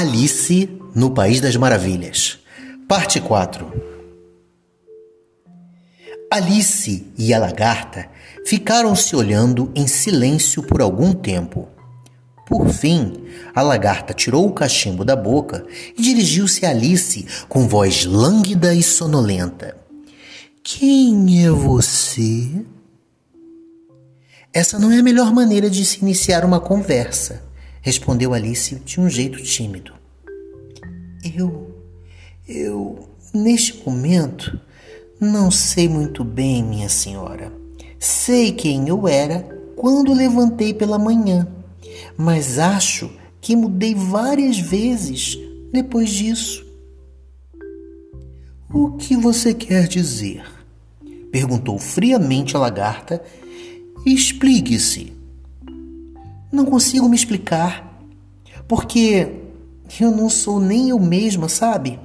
Alice no País das Maravilhas. Parte 4. Alice e a lagarta ficaram se olhando em silêncio por algum tempo. Por fim, a lagarta tirou o cachimbo da boca e dirigiu-se a Alice com voz lânguida e sonolenta. Quem é você? Essa não é a melhor maneira de se iniciar uma conversa, respondeu Alice de um jeito tímido. Eu. Eu. Neste momento, não sei muito bem, minha senhora. Sei quem eu era quando levantei pela manhã, mas acho que mudei várias vezes depois disso. O que você quer dizer? perguntou friamente a lagarta. Explique-se. Não consigo me explicar, porque eu não sou nem eu mesma, sabe?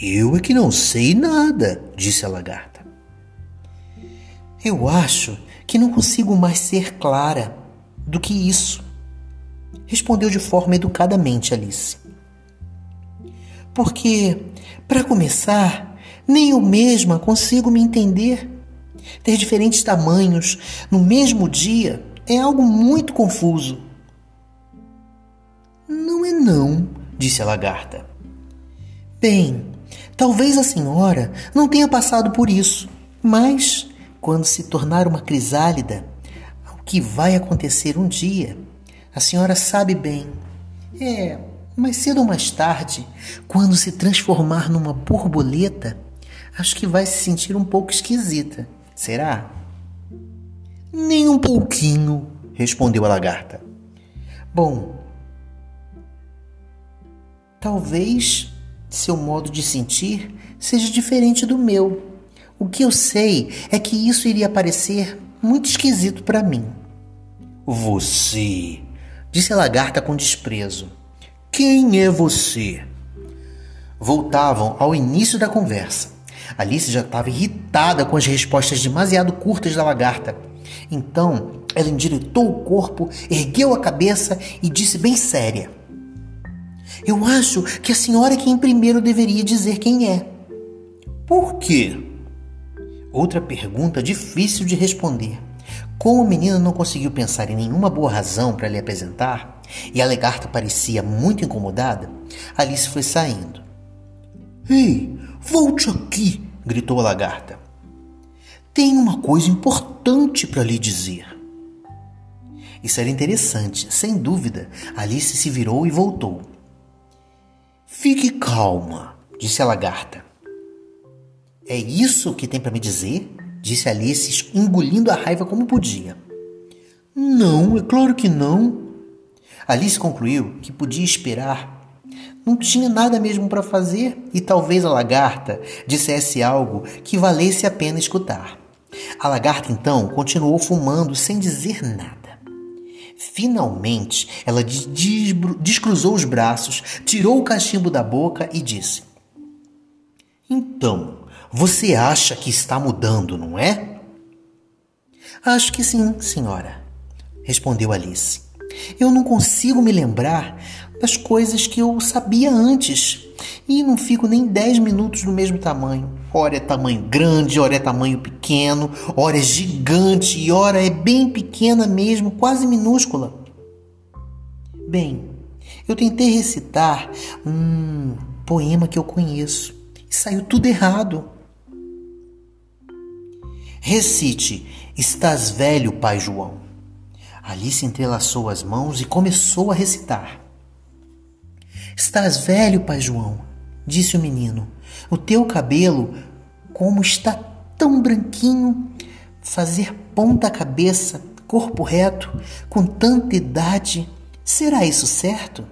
Eu é que não sei nada, disse a lagarta. Eu acho que não consigo mais ser clara do que isso, respondeu de forma educadamente Alice. Porque, para começar, nem eu mesma consigo me entender. Ter diferentes tamanhos no mesmo dia é algo muito confuso. Não é não, disse a lagarta. Bem, talvez a senhora não tenha passado por isso, mas quando se tornar uma crisálida, o que vai acontecer um dia, a senhora sabe bem. É, mais cedo ou mais tarde, quando se transformar numa borboleta, acho que vai se sentir um pouco esquisita. Será? Nem um pouquinho, respondeu a lagarta. Bom, Talvez seu modo de sentir seja diferente do meu. O que eu sei é que isso iria parecer muito esquisito para mim. Você, disse a lagarta com desprezo. Quem é você? Voltavam ao início da conversa. Alice já estava irritada com as respostas demasiado curtas da lagarta. Então, ela endireitou o corpo, ergueu a cabeça e disse bem séria: eu acho que a senhora é quem primeiro deveria dizer quem é. Por quê? Outra pergunta difícil de responder. Como o menino não conseguiu pensar em nenhuma boa razão para lhe apresentar, e a lagarta parecia muito incomodada, Alice foi saindo. Ei, volte aqui! gritou a lagarta. Tenho uma coisa importante para lhe dizer. Isso era interessante, sem dúvida. Alice se virou e voltou. Fique calma, disse a lagarta. É isso que tem para me dizer? disse Alice, engolindo a raiva como podia. Não, é claro que não. Alice concluiu que podia esperar. Não tinha nada mesmo para fazer e talvez a lagarta dissesse algo que valesse a pena escutar. A lagarta então continuou fumando sem dizer nada. Finalmente, ela descruzou os braços, tirou o cachimbo da boca e disse: Então, você acha que está mudando, não é? Acho que sim, senhora, respondeu Alice. Eu não consigo me lembrar das coisas que eu sabia antes e não fico nem 10 minutos do mesmo tamanho. Ora é tamanho grande, ora é tamanho pequeno, ora é gigante e ora é bem pequena mesmo, quase minúscula. Bem, eu tentei recitar um poema que eu conheço e saiu tudo errado. Recite: Estás velho, pai João. Alice entrelaçou as mãos e começou a recitar. Estás velho, pai João, disse o menino. O teu cabelo, como está tão branquinho, fazer ponta cabeça, corpo reto, com tanta idade, será isso certo?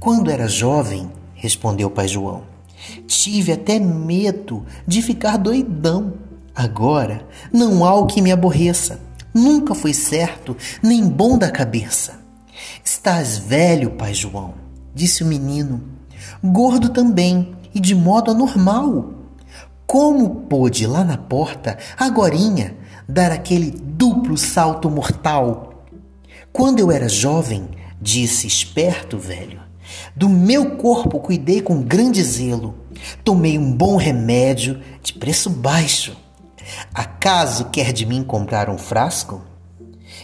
Quando era jovem, respondeu pai João, tive até medo de ficar doidão. Agora não há o que me aborreça. Nunca foi certo, nem bom da cabeça. Estás velho, pai João disse o menino. Gordo também, e de modo anormal. Como pôde lá na porta, agorinha, dar aquele duplo salto mortal? Quando eu era jovem, disse esperto velho. Do meu corpo cuidei com grande zelo. Tomei um bom remédio de preço baixo. Acaso quer de mim comprar um frasco?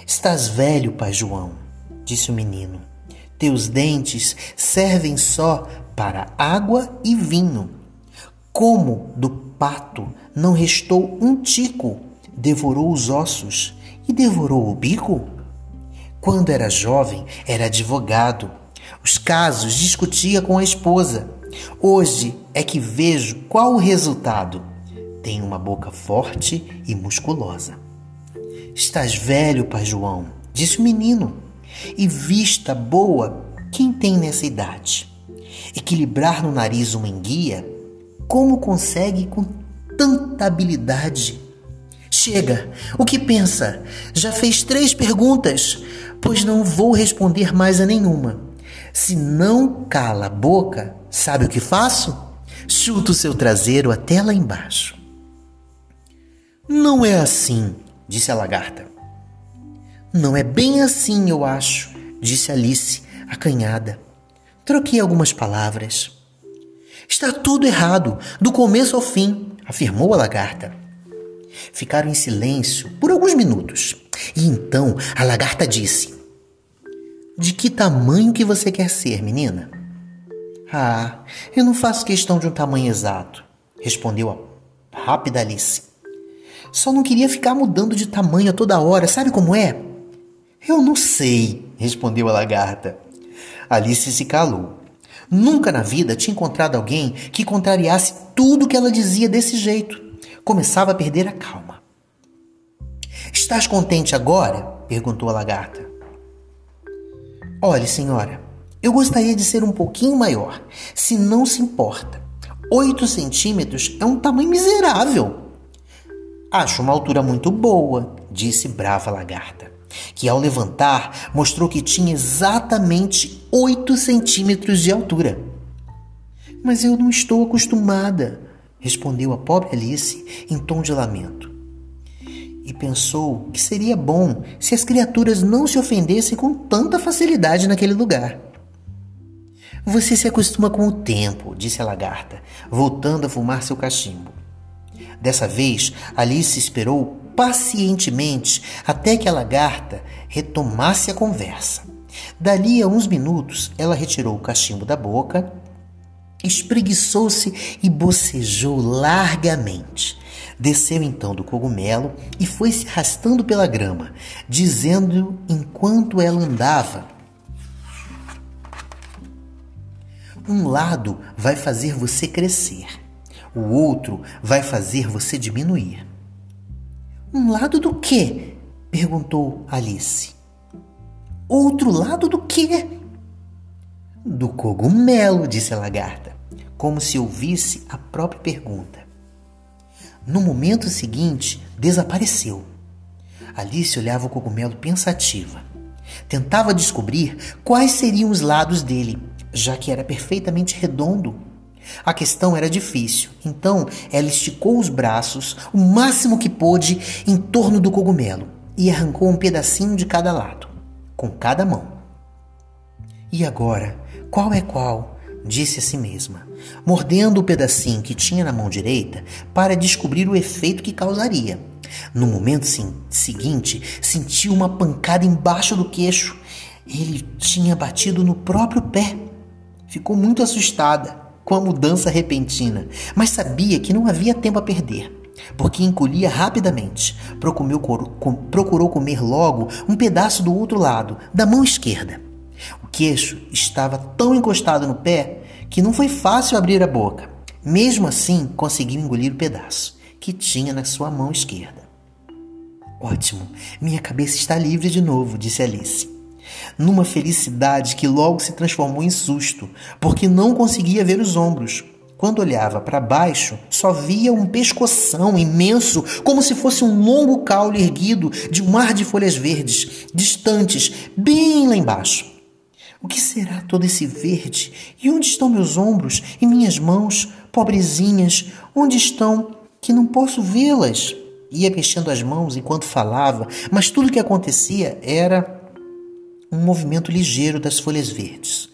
Estás velho, pai João, disse o menino. Teus dentes servem só para água e vinho. Como do pato não restou um tico, devorou os ossos e devorou o bico? Quando era jovem, era advogado. Os casos discutia com a esposa. Hoje é que vejo qual o resultado. Tem uma boca forte e musculosa. Estás velho, pai João, disse o menino, e vista boa quem tem nessa idade. Equilibrar no nariz uma enguia, como consegue com tanta habilidade? Chega, o que pensa? Já fez três perguntas, pois não vou responder mais a nenhuma. Se não cala a boca, sabe o que faço? Chuto o seu traseiro até lá embaixo. Não é assim, disse a lagarta. Não é bem assim, eu acho, disse Alice, acanhada. Troquei algumas palavras. Está tudo errado, do começo ao fim, afirmou a lagarta. Ficaram em silêncio por alguns minutos. E então a lagarta disse: De que tamanho que você quer ser, menina? Ah, eu não faço questão de um tamanho exato, respondeu a rápida Alice. Só não queria ficar mudando de tamanho a toda hora, sabe como é? Eu não sei, respondeu a lagarta. Alice se calou. Nunca na vida tinha encontrado alguém que contrariasse tudo que ela dizia desse jeito. Começava a perder a calma. Estás contente agora? perguntou a lagarta. Olhe, senhora, eu gostaria de ser um pouquinho maior, se não se importa. Oito centímetros é um tamanho miserável. Acho uma altura muito boa, disse brava lagarta, que ao levantar mostrou que tinha exatamente oito centímetros de altura. Mas eu não estou acostumada, respondeu a pobre Alice em tom de lamento. E pensou que seria bom se as criaturas não se ofendessem com tanta facilidade naquele lugar. Você se acostuma com o tempo, disse a lagarta, voltando a fumar seu cachimbo. Dessa vez, Alice esperou pacientemente até que a lagarta retomasse a conversa. Dali a uns minutos, ela retirou o cachimbo da boca, espreguiçou-se e bocejou largamente. Desceu então do cogumelo e foi se arrastando pela grama, dizendo enquanto ela andava: Um lado vai fazer você crescer o outro vai fazer você diminuir. Um lado do quê? perguntou Alice. Outro lado do quê? Do cogumelo, disse a lagarta, como se ouvisse a própria pergunta. No momento seguinte, desapareceu. Alice olhava o cogumelo pensativa. Tentava descobrir quais seriam os lados dele, já que era perfeitamente redondo a questão era difícil, então ela esticou os braços o máximo que pôde em torno do cogumelo e arrancou um pedacinho de cada lado, com cada mão. E agora, qual é qual? disse a si mesma, mordendo o pedacinho que tinha na mão direita para descobrir o efeito que causaria. No momento seguinte, sentiu uma pancada embaixo do queixo. Ele tinha batido no próprio pé. Ficou muito assustada com a mudança repentina, mas sabia que não havia tempo a perder, porque encolhia rapidamente. Procurou comer logo um pedaço do outro lado, da mão esquerda. O queixo estava tão encostado no pé que não foi fácil abrir a boca. Mesmo assim, conseguiu engolir o pedaço que tinha na sua mão esquerda. Ótimo, minha cabeça está livre de novo, disse Alice numa felicidade que logo se transformou em susto, porque não conseguia ver os ombros. Quando olhava para baixo, só via um pescoção imenso, como se fosse um longo caule erguido de um mar de folhas verdes, distantes, bem lá embaixo. O que será todo esse verde? E onde estão meus ombros e minhas mãos, pobrezinhas? Onde estão que não posso vê-las? Ia mexendo as mãos enquanto falava, mas tudo o que acontecia era um movimento ligeiro das folhas verdes.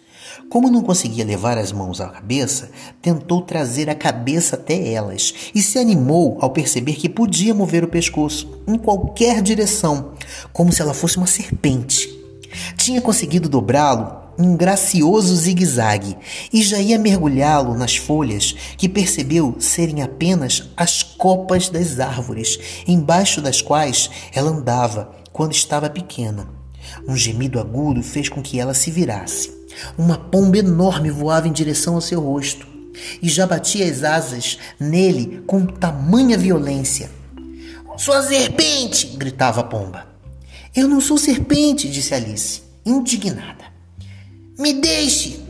Como não conseguia levar as mãos à cabeça, tentou trazer a cabeça até elas e se animou ao perceber que podia mover o pescoço em qualquer direção, como se ela fosse uma serpente. Tinha conseguido dobrá-lo em um gracioso zigue-zague e já ia mergulhá-lo nas folhas que percebeu serem apenas as copas das árvores, embaixo das quais ela andava quando estava pequena. Um gemido agudo fez com que ela se virasse. Uma pomba enorme voava em direção ao seu rosto e já batia as asas nele com tamanha violência. Sua serpente! gritava a pomba. Eu não sou serpente, disse Alice, indignada. Me deixe!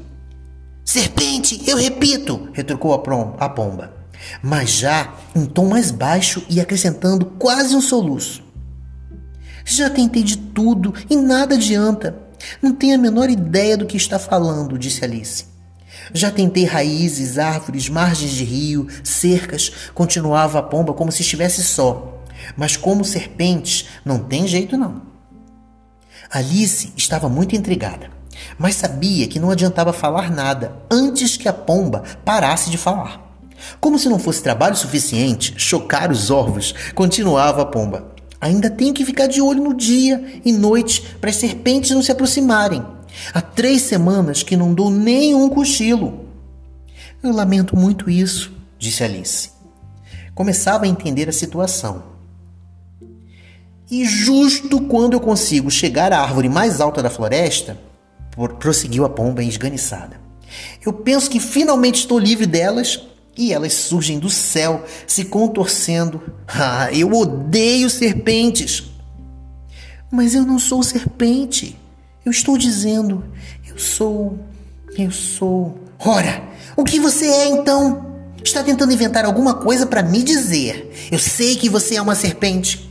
Serpente, eu repito, retrucou a pomba, mas já em tom mais baixo e acrescentando quase um soluço. Já tentei de tudo e nada adianta. Não tenho a menor ideia do que está falando, disse Alice. Já tentei raízes, árvores, margens de rio, cercas, continuava a pomba como se estivesse só. Mas como serpentes, não tem jeito não. Alice estava muito intrigada, mas sabia que não adiantava falar nada antes que a pomba parasse de falar. Como se não fosse trabalho suficiente chocar os ovos, continuava a pomba. Ainda tenho que ficar de olho no dia e noite para as serpentes não se aproximarem. Há três semanas que não dou nenhum cochilo. Eu lamento muito isso, disse Alice. Começava a entender a situação. E justo quando eu consigo chegar à árvore mais alta da floresta, prosseguiu a pomba esganiçada. Eu penso que finalmente estou livre delas e elas surgem do céu, se contorcendo. Ah, eu odeio serpentes! Mas eu não sou serpente. Eu estou dizendo, eu sou. Eu sou. Ora, o que você é então? Está tentando inventar alguma coisa para me dizer. Eu sei que você é uma serpente.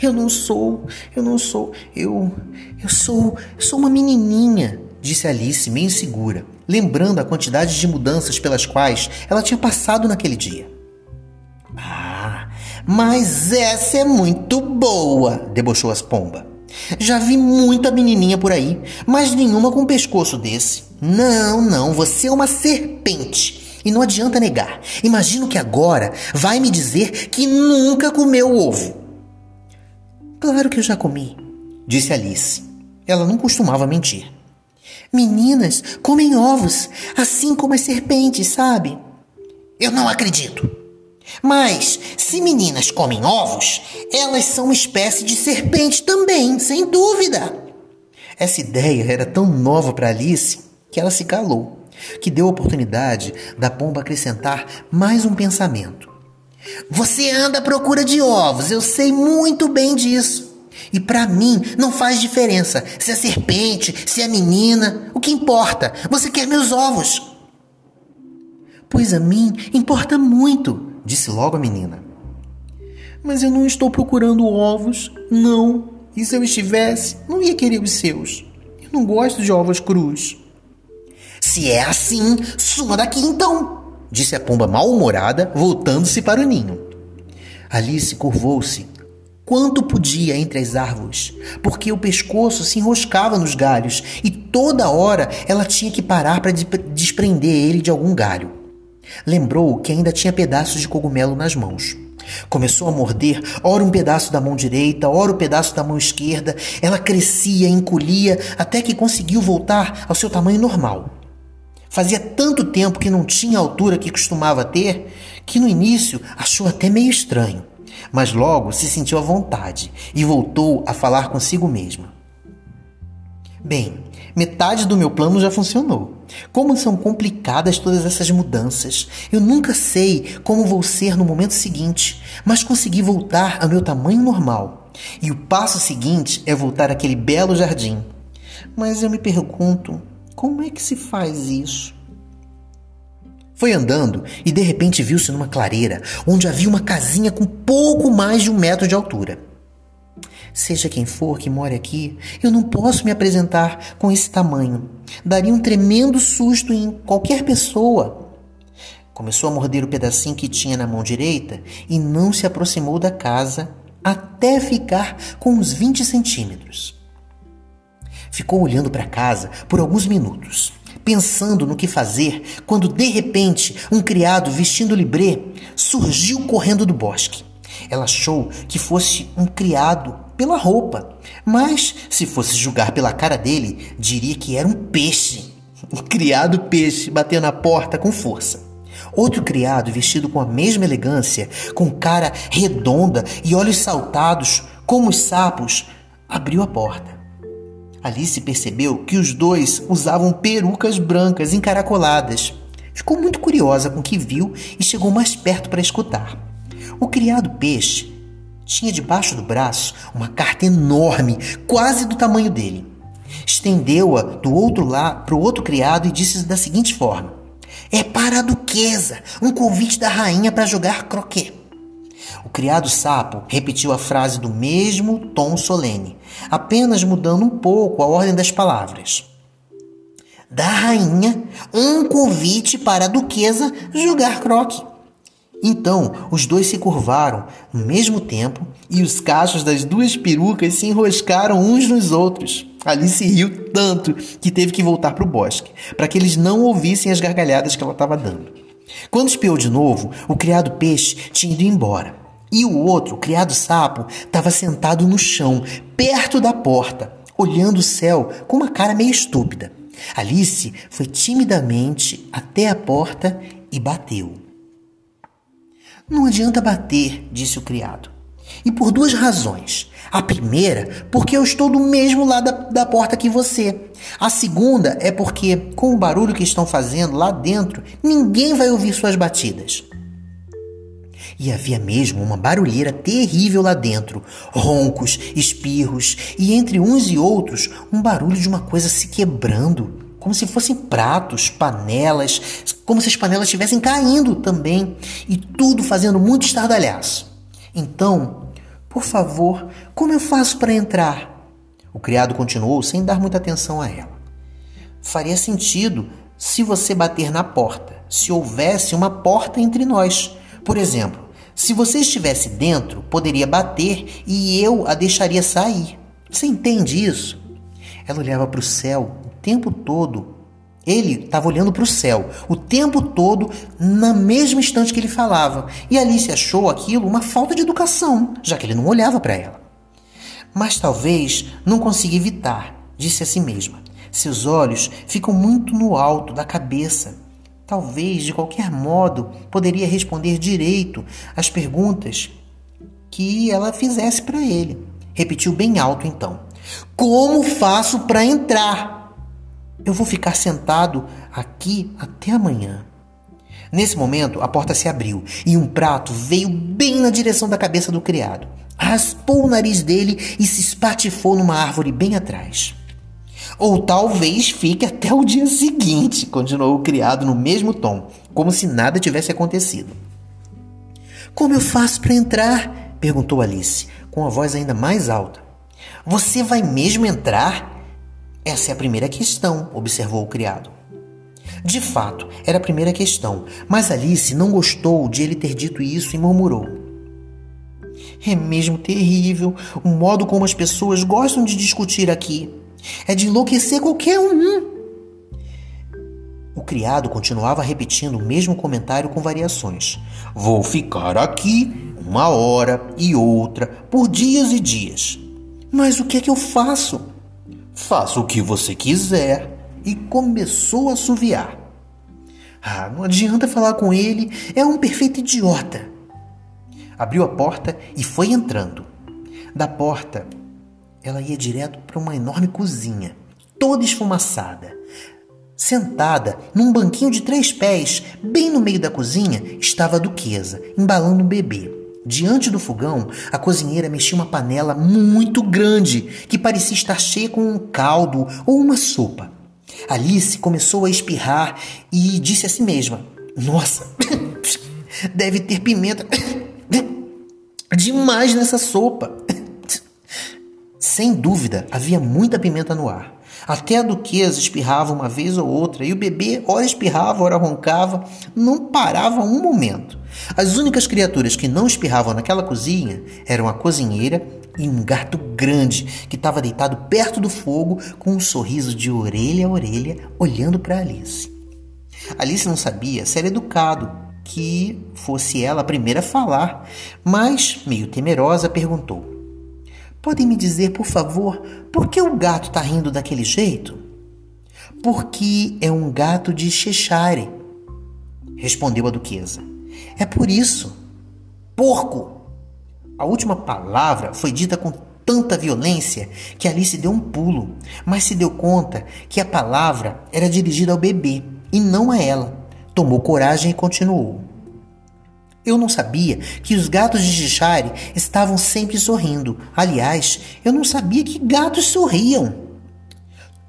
Eu não sou, eu não sou, eu. Eu sou. Eu sou uma menininha, disse Alice, meio insegura lembrando a quantidade de mudanças pelas quais ela tinha passado naquele dia. Ah, mas essa é muito boa, debochou as pomba. Já vi muita menininha por aí, mas nenhuma com um pescoço desse. Não, não, você é uma serpente. E não adianta negar. Imagino que agora vai me dizer que nunca comeu ovo. Claro que eu já comi, disse Alice. Ela não costumava mentir. Meninas comem ovos, assim como as serpentes, sabe? Eu não acredito. Mas, se meninas comem ovos, elas são uma espécie de serpente também, sem dúvida. Essa ideia era tão nova para Alice que ela se calou, que deu a oportunidade da pomba acrescentar mais um pensamento. Você anda à procura de ovos, eu sei muito bem disso. E para mim não faz diferença se é serpente, se é menina. O que importa? Você quer meus ovos. Pois a mim importa muito, disse logo a menina. Mas eu não estou procurando ovos, não. E se eu estivesse, não ia querer os seus. Eu não gosto de ovos crus. Se é assim, suma daqui então, disse a pomba mal-humorada, voltando-se para o ninho. Alice curvou-se quanto podia entre as árvores, porque o pescoço se enroscava nos galhos e toda hora ela tinha que parar para desprender ele de algum galho. Lembrou que ainda tinha pedaços de cogumelo nas mãos. Começou a morder, ora um pedaço da mão direita, ora o um pedaço da mão esquerda. Ela crescia, encolhia, até que conseguiu voltar ao seu tamanho normal. Fazia tanto tempo que não tinha a altura que costumava ter, que no início achou até meio estranho mas logo se sentiu à vontade e voltou a falar consigo mesma. Bem, metade do meu plano já funcionou. Como são complicadas todas essas mudanças. Eu nunca sei como vou ser no momento seguinte, mas consegui voltar ao meu tamanho normal. E o passo seguinte é voltar àquele belo jardim. Mas eu me pergunto, como é que se faz isso? Foi andando e de repente viu-se numa clareira onde havia uma casinha com pouco mais de um metro de altura. Seja quem for que more aqui, eu não posso me apresentar com esse tamanho. Daria um tremendo susto em qualquer pessoa. Começou a morder o pedacinho que tinha na mão direita e não se aproximou da casa até ficar com uns 20 centímetros. Ficou olhando para casa por alguns minutos, pensando no que fazer, quando de repente um criado vestindo libré surgiu correndo do bosque. Ela achou que fosse um criado pela roupa, mas se fosse julgar pela cara dele, diria que era um peixe. Um criado peixe bateu na porta com força. Outro criado, vestido com a mesma elegância, com cara redonda e olhos saltados, como os sapos, abriu a porta. Alice percebeu que os dois usavam perucas brancas encaracoladas. Ficou muito curiosa com o que viu e chegou mais perto para escutar. O criado peixe tinha debaixo do braço uma carta enorme, quase do tamanho dele. Estendeu-a do outro lado para o outro criado e disse da seguinte forma: É para a duquesa, um convite da rainha para jogar croquet. O criado sapo repetiu a frase do mesmo tom solene, apenas mudando um pouco a ordem das palavras. Da rainha, um convite para a duquesa jogar croque. Então, os dois se curvaram no mesmo tempo e os cachos das duas perucas se enroscaram uns nos outros. Alice riu tanto que teve que voltar para o bosque, para que eles não ouvissem as gargalhadas que ela estava dando. Quando espiou de novo, o criado peixe tinha ido embora. E o outro, criado sapo, estava sentado no chão, perto da porta, olhando o céu com uma cara meio estúpida. Alice foi timidamente até a porta e bateu. Não adianta bater, disse o criado. E por duas razões. A primeira, porque eu estou do mesmo lado da, da, porta que você. A segunda é porque, com o barulho que estão fazendo lá dentro, ninguém vai ouvir suas batidas. E havia mesmo uma barulheira terrível lá dentro, roncos, espirros e entre uns e outros um barulho de uma coisa se quebrando, como se fossem pratos, panelas, como se as panelas estivessem caindo também, e tudo fazendo muito estardalhaço. Então, por favor, como eu faço para entrar? O criado continuou sem dar muita atenção a ela. Faria sentido se você bater na porta, se houvesse uma porta entre nós. Por exemplo, se você estivesse dentro, poderia bater e eu a deixaria sair. Você entende isso? Ela olhava para o céu o tempo todo. Ele estava olhando para o céu o tempo todo, na mesma instante que ele falava. E Alice achou aquilo uma falta de educação, já que ele não olhava para ela. Mas talvez não consiga evitar, disse a si mesma. Seus olhos ficam muito no alto da cabeça Talvez, de qualquer modo, poderia responder direito às perguntas que ela fizesse para ele. Repetiu bem alto então: Como faço para entrar? Eu vou ficar sentado aqui até amanhã. Nesse momento, a porta se abriu e um prato veio bem na direção da cabeça do criado. Raspou o nariz dele e se espatifou numa árvore bem atrás. Ou talvez fique até o dia seguinte, continuou o criado no mesmo tom, como se nada tivesse acontecido. Como eu faço para entrar? perguntou Alice, com a voz ainda mais alta. Você vai mesmo entrar? Essa é a primeira questão, observou o criado. De fato, era a primeira questão, mas Alice não gostou de ele ter dito isso e murmurou. É mesmo terrível o modo como as pessoas gostam de discutir aqui. É de enlouquecer qualquer um. O criado continuava repetindo o mesmo comentário com variações. Vou ficar aqui uma hora e outra, por dias e dias. Mas o que é que eu faço? Faça o que você quiser. E começou a assoviar. Ah, não adianta falar com ele, é um perfeito idiota. Abriu a porta e foi entrando. Da porta ela ia direto para uma enorme cozinha, toda esfumaçada. Sentada num banquinho de três pés, bem no meio da cozinha, estava a duquesa, embalando um bebê. Diante do fogão, a cozinheira mexia uma panela muito grande, que parecia estar cheia com um caldo ou uma sopa. Alice começou a espirrar e disse a si mesma: Nossa, deve ter pimenta demais nessa sopa. Sem dúvida, havia muita pimenta no ar. Até a duquesa espirrava uma vez ou outra, e o bebê ora espirrava, ora roncava, não parava um momento. As únicas criaturas que não espirravam naquela cozinha eram a cozinheira e um gato grande que estava deitado perto do fogo com um sorriso de orelha a orelha olhando para Alice. Alice não sabia se era educado que fosse ela a primeira a falar, mas, meio temerosa, perguntou: Podem me dizer, por favor, por que o gato está rindo daquele jeito? Porque é um gato de Cheshire, respondeu a duquesa. É por isso. Porco! A última palavra foi dita com tanta violência que Alice deu um pulo, mas se deu conta que a palavra era dirigida ao bebê e não a ela. Tomou coragem e continuou. Eu não sabia que os gatos de Cheshire estavam sempre sorrindo. Aliás, eu não sabia que gatos sorriam.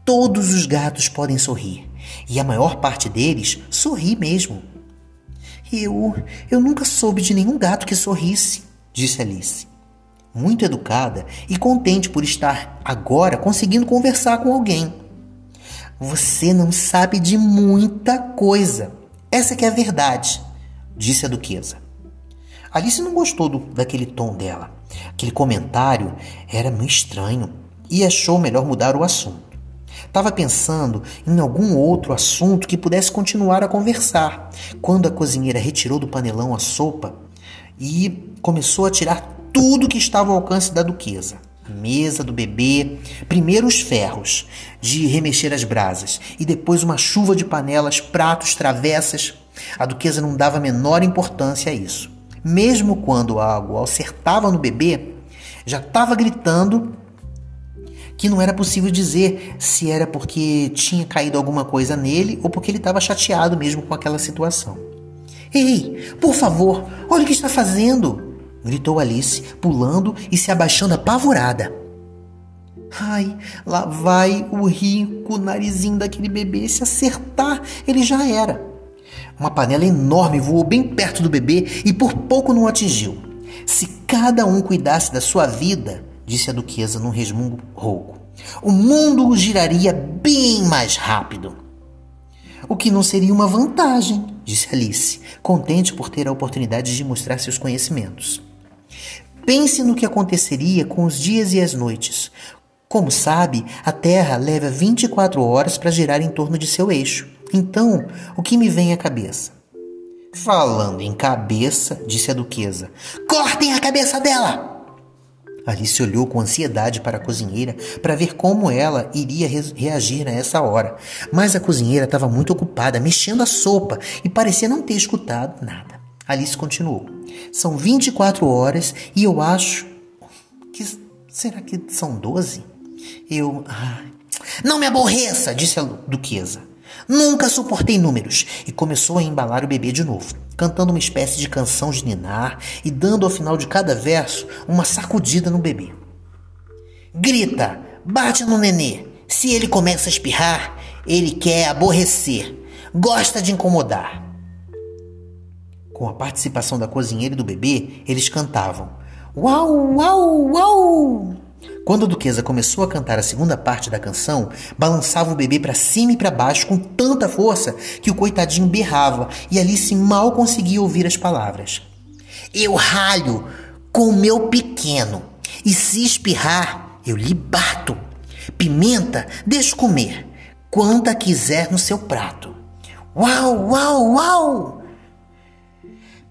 Todos os gatos podem sorrir, e a maior parte deles sorri mesmo. Eu, eu nunca soube de nenhum gato que sorrisse, disse Alice. Muito educada e contente por estar agora conseguindo conversar com alguém. Você não sabe de muita coisa. Essa que é a verdade, disse a duquesa. Alice não gostou do, daquele tom dela. Aquele comentário era meio estranho e achou melhor mudar o assunto. Estava pensando em algum outro assunto que pudesse continuar a conversar, quando a cozinheira retirou do panelão a sopa e começou a tirar tudo que estava ao alcance da duquesa. A mesa do bebê, primeiro os ferros de remexer as brasas e depois uma chuva de panelas, pratos, travessas. A duquesa não dava a menor importância a isso mesmo quando a água acertava no bebê, já estava gritando que não era possível dizer se era porque tinha caído alguma coisa nele ou porque ele estava chateado mesmo com aquela situação. Ei, por favor, olha o que está fazendo! gritou Alice, pulando e se abaixando apavorada. Ai, lá vai o rico narizinho daquele bebê. Se acertar, ele já era. Uma panela enorme voou bem perto do bebê e por pouco não atingiu. Se cada um cuidasse da sua vida, disse a duquesa num resmungo rouco, o mundo giraria bem mais rápido. O que não seria uma vantagem, disse Alice, contente por ter a oportunidade de mostrar seus conhecimentos. Pense no que aconteceria com os dias e as noites. Como sabe, a Terra leva 24 horas para girar em torno de seu eixo. Então, o que me vem à cabeça? Falando em cabeça, disse a duquesa, cortem a cabeça dela! Alice olhou com ansiedade para a cozinheira para ver como ela iria re reagir a essa hora. Mas a cozinheira estava muito ocupada mexendo a sopa e parecia não ter escutado nada. Alice continuou: São 24 horas e eu acho que. Será que são 12? Eu. Não me aborreça, disse a duquesa. Nunca suportei números e começou a embalar o bebê de novo, cantando uma espécie de canção de ninar e dando ao final de cada verso uma sacudida no bebê. Grita, bate no nenê. Se ele começa a espirrar, ele quer aborrecer, gosta de incomodar. Com a participação da cozinheira e do bebê, eles cantavam: Uau, uau, uau! Quando a duquesa começou a cantar a segunda parte da canção, balançava o bebê para cima e para baixo com tanta força que o coitadinho berrava e Alice mal conseguia ouvir as palavras. Eu ralho com o meu pequeno e se espirrar, eu lhe bato. Pimenta, deixe comer, quanta quiser no seu prato. Uau, uau, uau!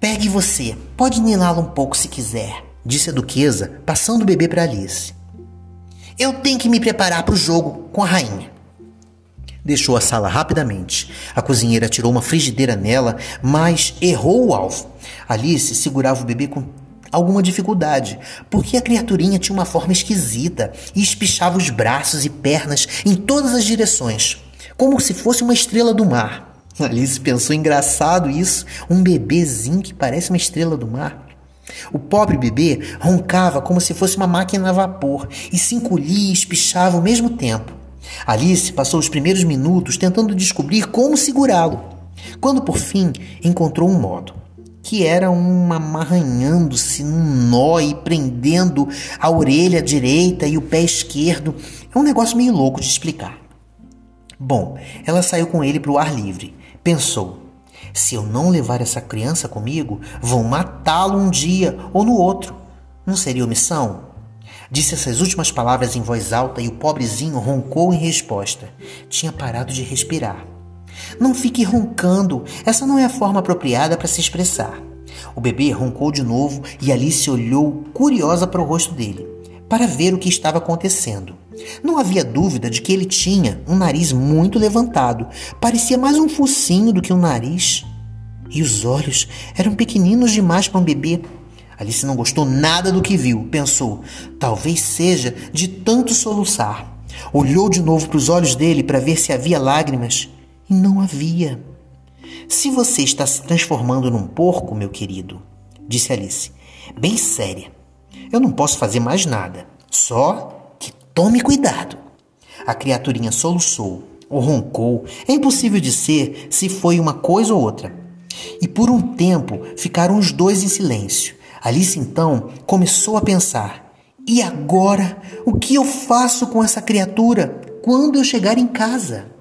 Pegue você, pode niná-lo um pouco se quiser, disse a duquesa, passando o bebê para Alice. Eu tenho que me preparar para o jogo com a rainha. Deixou a sala rapidamente. A cozinheira tirou uma frigideira nela, mas errou o alvo. Alice segurava o bebê com alguma dificuldade, porque a criaturinha tinha uma forma esquisita e espichava os braços e pernas em todas as direções, como se fosse uma estrela do mar. Alice pensou engraçado isso, um bebezinho que parece uma estrela do mar. O pobre bebê roncava como se fosse uma máquina a vapor e se encolhia e espichava ao mesmo tempo. Alice passou os primeiros minutos tentando descobrir como segurá-lo, quando por fim encontrou um modo, que era um amarranhando-se num nó e prendendo a orelha direita e o pé esquerdo. É um negócio meio louco de explicar. Bom, ela saiu com ele para o ar livre. Pensou: se eu não levar essa criança comigo, vão matá-lo um dia ou no outro. Não seria omissão? Disse essas últimas palavras em voz alta e o pobrezinho roncou em resposta. Tinha parado de respirar. Não fique roncando, essa não é a forma apropriada para se expressar. O bebê roncou de novo e Alice olhou curiosa para o rosto dele, para ver o que estava acontecendo. Não havia dúvida de que ele tinha um nariz muito levantado, parecia mais um focinho do que um nariz. E os olhos eram pequeninos demais para um bebê. Alice não gostou nada do que viu. Pensou, talvez seja de tanto soluçar. Olhou de novo para os olhos dele para ver se havia lágrimas. E não havia. Se você está se transformando num porco, meu querido, disse Alice, bem séria, eu não posso fazer mais nada. Só tome cuidado. A criaturinha soluçou ou roncou. É impossível dizer se foi uma coisa ou outra. E por um tempo ficaram os dois em silêncio. Alice então começou a pensar: e agora? O que eu faço com essa criatura quando eu chegar em casa?